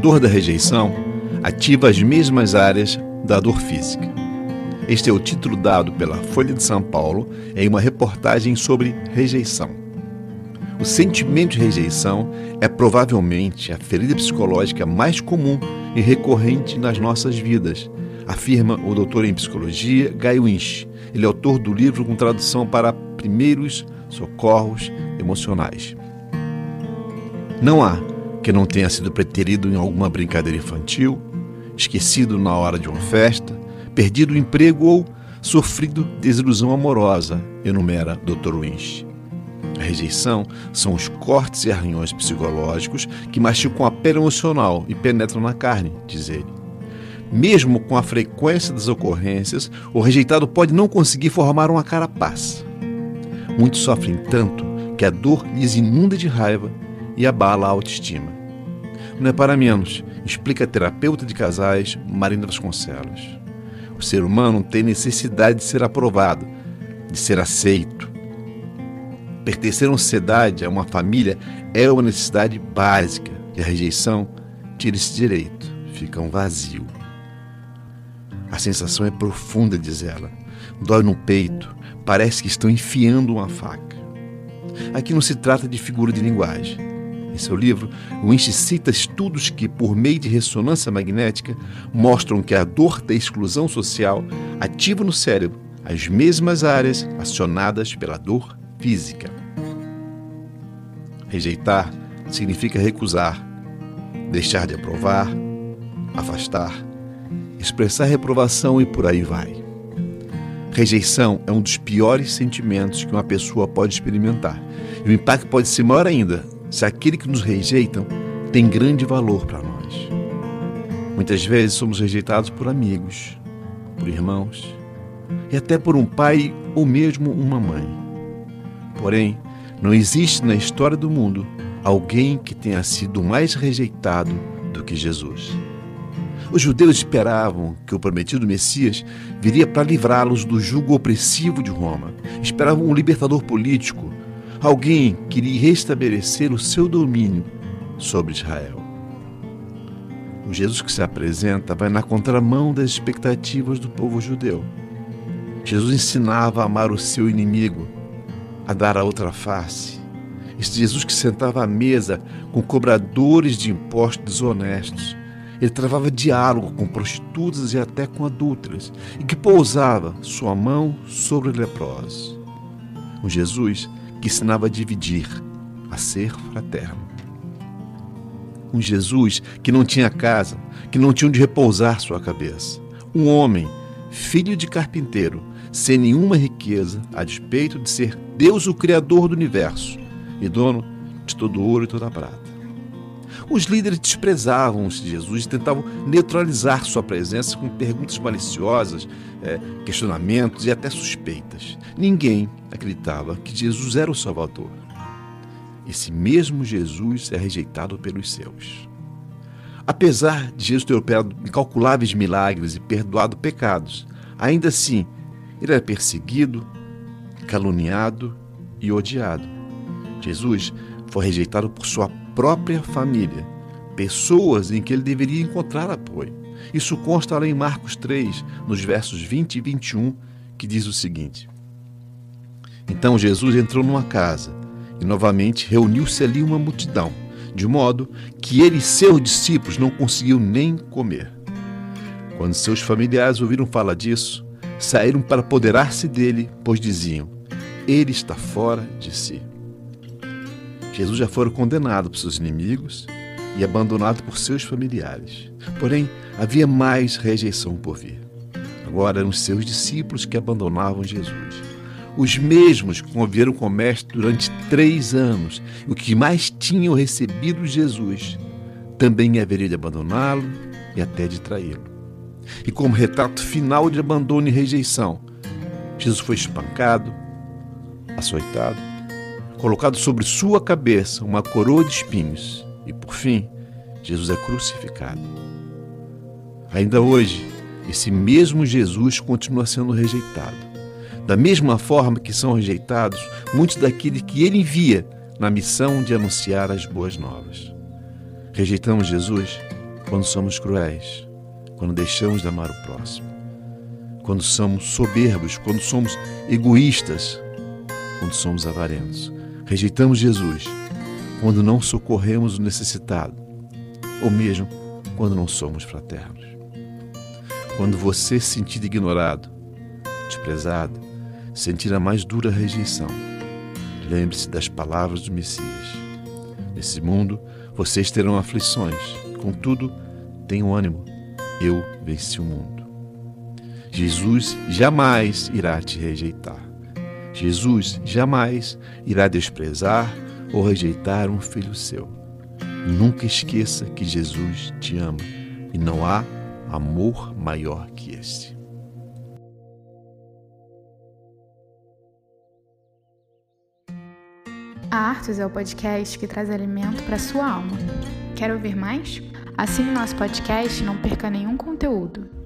dor da rejeição ativa as mesmas áreas da dor física. Este é o título dado pela Folha de São Paulo em uma reportagem sobre rejeição. O sentimento de rejeição é provavelmente a ferida psicológica mais comum e recorrente nas nossas vidas, afirma o doutor em psicologia Guy Winch. Ele é autor do livro com tradução para primeiros socorros emocionais. Não há que não tenha sido preterido em alguma brincadeira infantil, esquecido na hora de uma festa, perdido o emprego ou sofrido desilusão amorosa, enumera Dr. Winch. A rejeição são os cortes e arranhões psicológicos que machucam a pele emocional e penetram na carne, diz ele. Mesmo com a frequência das ocorrências, o rejeitado pode não conseguir formar uma carapaça. Muitos sofrem tanto que a dor lhes inunda de raiva e abala a autoestima. Não é para menos, explica a terapeuta de casais Marina Vasconcelos. O ser humano tem necessidade de ser aprovado, de ser aceito. Pertencer a uma sociedade, a uma família, é uma necessidade básica e a rejeição tira esse direito, fica um vazio. A sensação é profunda, diz ela. Dói no peito, parece que estão enfiando uma faca. Aqui não se trata de figura de linguagem. Em seu livro, Winch cita estudos que, por meio de ressonância magnética, mostram que a dor da exclusão social ativa no cérebro as mesmas áreas acionadas pela dor física. Rejeitar significa recusar, deixar de aprovar, afastar, expressar reprovação e por aí vai. Rejeição é um dos piores sentimentos que uma pessoa pode experimentar. E o impacto pode ser maior ainda se aquele que nos rejeitam tem grande valor para nós. Muitas vezes somos rejeitados por amigos, por irmãos e até por um pai ou mesmo uma mãe. Porém, não existe na história do mundo alguém que tenha sido mais rejeitado do que Jesus. Os judeus esperavam que o prometido Messias viria para livrá-los do jugo opressivo de Roma. Esperavam um libertador político, Alguém queria restabelecer o seu domínio sobre Israel. O Jesus que se apresenta vai na contramão das expectativas do povo judeu. Jesus ensinava a amar o seu inimigo, a dar a outra face. Este Jesus que sentava à mesa com cobradores de impostos desonestos. Ele travava diálogo com prostitutas e até com adúlteras, e que pousava sua mão sobre leprosos. O Jesus que ensinava a dividir, a ser fraterno. Um Jesus que não tinha casa, que não tinha onde repousar sua cabeça. Um homem, filho de carpinteiro, sem nenhuma riqueza, a despeito de ser Deus o Criador do universo e dono de todo ouro e toda prata. Os líderes desprezavam Jesus e tentavam neutralizar sua presença com perguntas maliciosas, é, questionamentos e até suspeitas. Ninguém acreditava que Jesus era o Salvador. Esse mesmo Jesus é rejeitado pelos seus. Apesar de Jesus ter operado incalculáveis milagres e perdoado pecados, ainda assim ele era perseguido, caluniado e odiado. Jesus foi rejeitado por sua própria família, pessoas em que ele deveria encontrar apoio. Isso consta lá em Marcos 3, nos versos 20 e 21, que diz o seguinte: Então Jesus entrou numa casa e novamente reuniu-se ali uma multidão, de modo que ele e seus discípulos não conseguiam nem comer. Quando seus familiares ouviram falar disso, saíram para apoderar-se dele, pois diziam: Ele está fora de si. Jesus já fora condenado por seus inimigos e abandonado por seus familiares. Porém, havia mais rejeição por vir. Agora eram seus discípulos que abandonavam Jesus. Os mesmos que conviveram com o Mestre durante três anos, o que mais tinham recebido Jesus, também haveria de abandoná-lo e até de traí-lo. E como retrato final de abandono e rejeição, Jesus foi espancado, açoitado, colocado sobre sua cabeça uma coroa de espinhos e, por fim, Jesus é crucificado. Ainda hoje, esse mesmo Jesus continua sendo rejeitado. Da mesma forma que são rejeitados muitos daqueles que ele envia na missão de anunciar as boas novas. Rejeitamos Jesus quando somos cruéis, quando deixamos de amar o próximo, quando somos soberbos, quando somos egoístas, quando somos avarentos. Rejeitamos Jesus quando não socorremos o necessitado, ou mesmo quando não somos fraternos. Quando você se sentir ignorado, desprezado, sentir a mais dura rejeição, lembre-se das palavras do Messias. Nesse mundo, vocês terão aflições, contudo, tenham ânimo, eu venci o mundo. Jesus jamais irá te rejeitar. Jesus jamais irá desprezar ou rejeitar um filho seu. Nunca esqueça que Jesus te ama e não há amor maior que este. A Artos é o podcast que traz alimento para sua alma. Quer ouvir mais? Assine nosso podcast e não perca nenhum conteúdo.